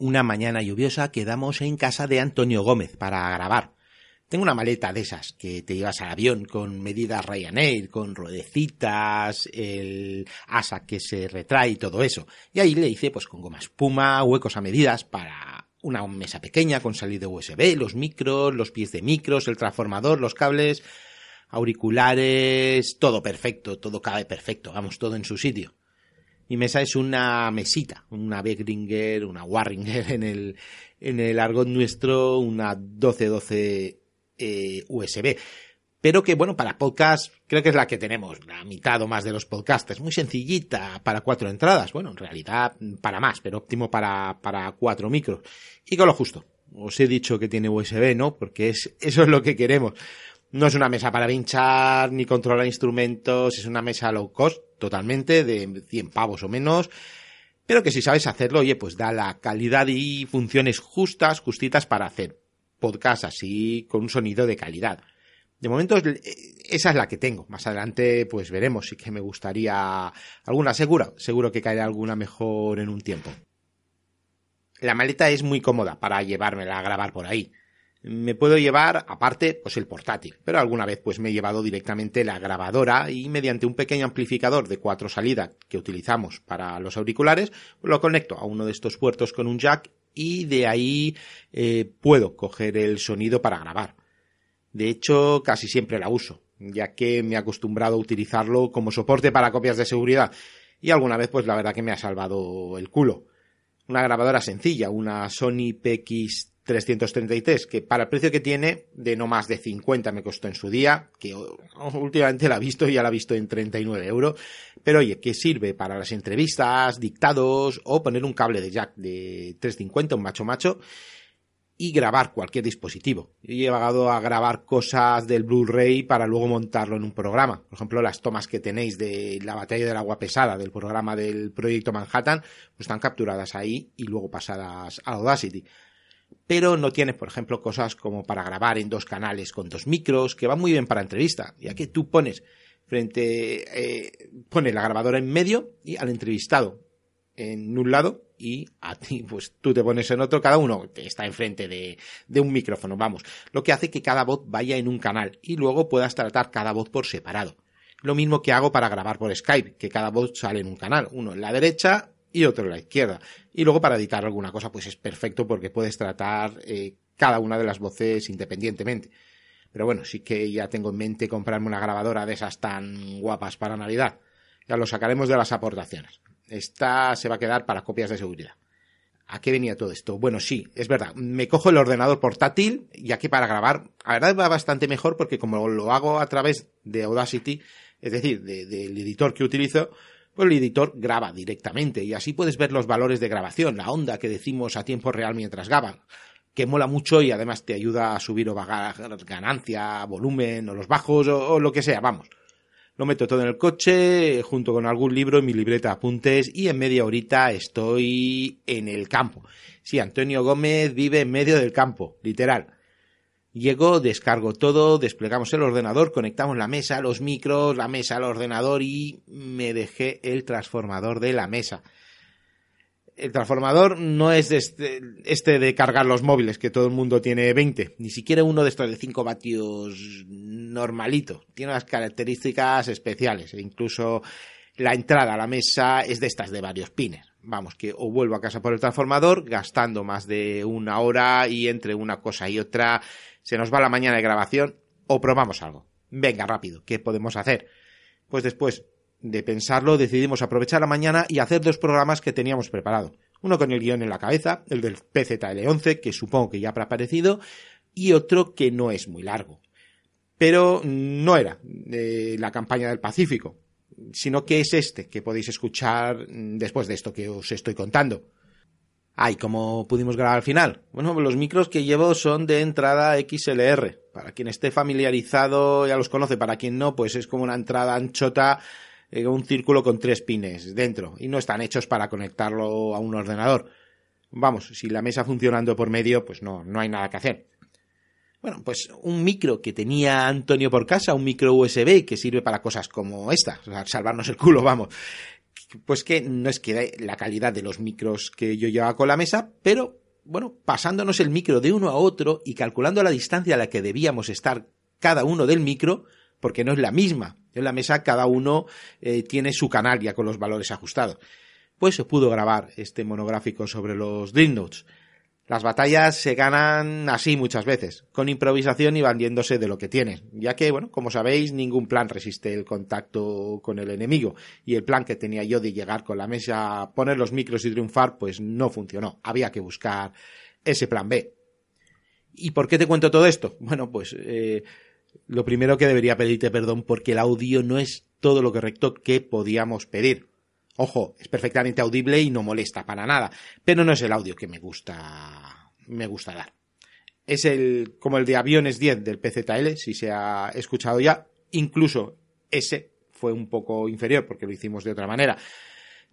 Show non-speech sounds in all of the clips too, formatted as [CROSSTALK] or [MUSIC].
Una mañana lluviosa quedamos en casa de Antonio Gómez para grabar. Tengo una maleta de esas que te llevas al avión con medidas Ryanair, con ruedecitas, el asa que se retrae y todo eso. Y ahí le hice pues con goma espuma, huecos a medidas para una mesa pequeña con salida USB, los micros, los pies de micros, el transformador, los cables, auriculares, todo perfecto, todo cabe perfecto, vamos, todo en su sitio. Mi mesa es una mesita, una Begringer, una Warringer en el, en el argot nuestro, una 1212 eh, USB. Pero que, bueno, para podcast creo que es la que tenemos, la mitad o más de los podcasts. Es muy sencillita para cuatro entradas. Bueno, en realidad para más, pero óptimo para, para cuatro micros. Y con lo justo. Os he dicho que tiene USB, ¿no? Porque es, eso es lo que queremos. No es una mesa para pinchar ni controlar instrumentos, es una mesa low cost, totalmente, de 100 pavos o menos, pero que si sabes hacerlo, oye, pues da la calidad y funciones justas, justitas para hacer podcast así con un sonido de calidad. De momento esa es la que tengo. Más adelante pues veremos si que me gustaría alguna segura. Seguro que caerá alguna mejor en un tiempo. La maleta es muy cómoda para llevármela a grabar por ahí. Me puedo llevar, aparte, pues el portátil, pero alguna vez pues me he llevado directamente la grabadora y mediante un pequeño amplificador de cuatro salidas que utilizamos para los auriculares, lo conecto a uno de estos puertos con un jack y de ahí eh, puedo coger el sonido para grabar. De hecho, casi siempre la uso, ya que me he acostumbrado a utilizarlo como soporte para copias de seguridad y alguna vez pues la verdad que me ha salvado el culo. Una grabadora sencilla, una Sony PX 333, que para el precio que tiene, de no más de 50 me costó en su día, que [LAUGHS] últimamente la he visto y ya la he visto en 39 euros, pero oye, que sirve para las entrevistas, dictados o poner un cable de jack de 350, un macho macho, y grabar cualquier dispositivo. Yo he llegado a grabar cosas del Blu-ray para luego montarlo en un programa. Por ejemplo, las tomas que tenéis de la batalla del agua pesada del programa del proyecto Manhattan, pues están capturadas ahí y luego pasadas a Audacity pero no tienes, por ejemplo, cosas como para grabar en dos canales con dos micros, que van muy bien para entrevista, ya que tú pones frente, eh, pones la grabadora en medio y al entrevistado en un lado y a ti, pues tú te pones en otro, cada uno está enfrente de, de un micrófono, vamos, lo que hace que cada voz vaya en un canal y luego puedas tratar cada voz por separado. Lo mismo que hago para grabar por Skype, que cada voz sale en un canal, uno en la derecha y otro en la izquierda. Y luego para editar alguna cosa, pues es perfecto porque puedes tratar eh, cada una de las voces independientemente. Pero bueno, sí que ya tengo en mente comprarme una grabadora de esas tan guapas para Navidad. Ya lo sacaremos de las aportaciones. Esta se va a quedar para copias de seguridad. ¿A qué venía todo esto? Bueno, sí, es verdad. Me cojo el ordenador portátil, ya que para grabar, la verdad va bastante mejor porque como lo hago a través de Audacity, es decir, del editor que utilizo, pues el editor graba directamente y así puedes ver los valores de grabación, la onda que decimos a tiempo real mientras graba, que mola mucho y además te ayuda a subir o bajar ganancia, volumen o los bajos o, lo que sea, vamos. Lo meto todo en el coche junto con algún libro en mi libreta de apuntes y en media horita estoy en el campo. Sí, Antonio Gómez vive en medio del campo, literal. Llego, descargo todo, desplegamos el ordenador, conectamos la mesa, los micros, la mesa al ordenador y me dejé el transformador de la mesa. El transformador no es este, este, de cargar los móviles, que todo el mundo tiene 20, ni siquiera uno de estos de 5 vatios normalito. Tiene unas características especiales e incluso la entrada a la mesa es de estas de varios pines. Vamos, que o vuelvo a casa por el transformador, gastando más de una hora y entre una cosa y otra se nos va la mañana de grabación o probamos algo. Venga, rápido, ¿qué podemos hacer? Pues después de pensarlo decidimos aprovechar la mañana y hacer dos programas que teníamos preparado. Uno con el guion en la cabeza, el del PZL11, que supongo que ya habrá aparecido, y otro que no es muy largo. Pero no era de la campaña del Pacífico, sino que es este que podéis escuchar después de esto que os estoy contando. Ay, ¿cómo pudimos grabar al final? Bueno, los micros que llevo son de entrada XLR. Para quien esté familiarizado ya los conoce, para quien no, pues es como una entrada anchota, eh, un círculo con tres pines dentro. Y no están hechos para conectarlo a un ordenador. Vamos, si la mesa funcionando por medio, pues no, no hay nada que hacer. Bueno, pues un micro que tenía Antonio por casa, un micro USB que sirve para cosas como esta, salvarnos el culo, vamos pues que no es que la calidad de los micros que yo llevaba con la mesa, pero bueno, pasándonos el micro de uno a otro y calculando la distancia a la que debíamos estar cada uno del micro, porque no es la misma. En la mesa cada uno eh, tiene su canal ya con los valores ajustados. Pues se pudo grabar este monográfico sobre los Dream Notes. Las batallas se ganan así muchas veces, con improvisación y bandiéndose de lo que tienen, ya que, bueno, como sabéis, ningún plan resiste el contacto con el enemigo, y el plan que tenía yo de llegar con la mesa, poner los micros y triunfar, pues no funcionó. Había que buscar ese plan B. ¿Y por qué te cuento todo esto? Bueno, pues eh, lo primero que debería pedirte perdón porque el audio no es todo lo correcto que podíamos pedir. Ojo, es perfectamente audible y no molesta para nada, pero no es el audio que me gusta, me gusta dar. Es el, como el de Aviones 10 del PZL, si se ha escuchado ya, incluso ese fue un poco inferior porque lo hicimos de otra manera.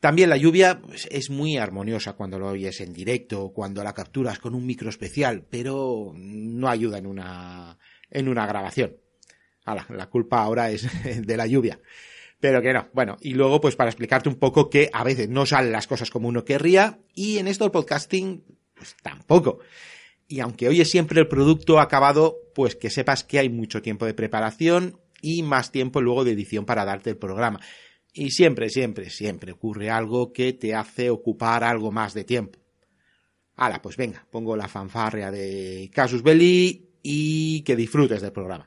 También la lluvia pues, es muy armoniosa cuando lo oyes en directo, cuando la capturas con un micro especial, pero no ayuda en una, en una grabación. la culpa ahora es [LAUGHS] de la lluvia pero que no. Bueno, y luego pues para explicarte un poco que a veces no salen las cosas como uno querría y en esto el podcasting pues tampoco. Y aunque hoy es siempre el producto acabado, pues que sepas que hay mucho tiempo de preparación y más tiempo luego de edición para darte el programa. Y siempre, siempre, siempre ocurre algo que te hace ocupar algo más de tiempo. Hala, pues venga, pongo la fanfarria de Casus Belli y que disfrutes del programa.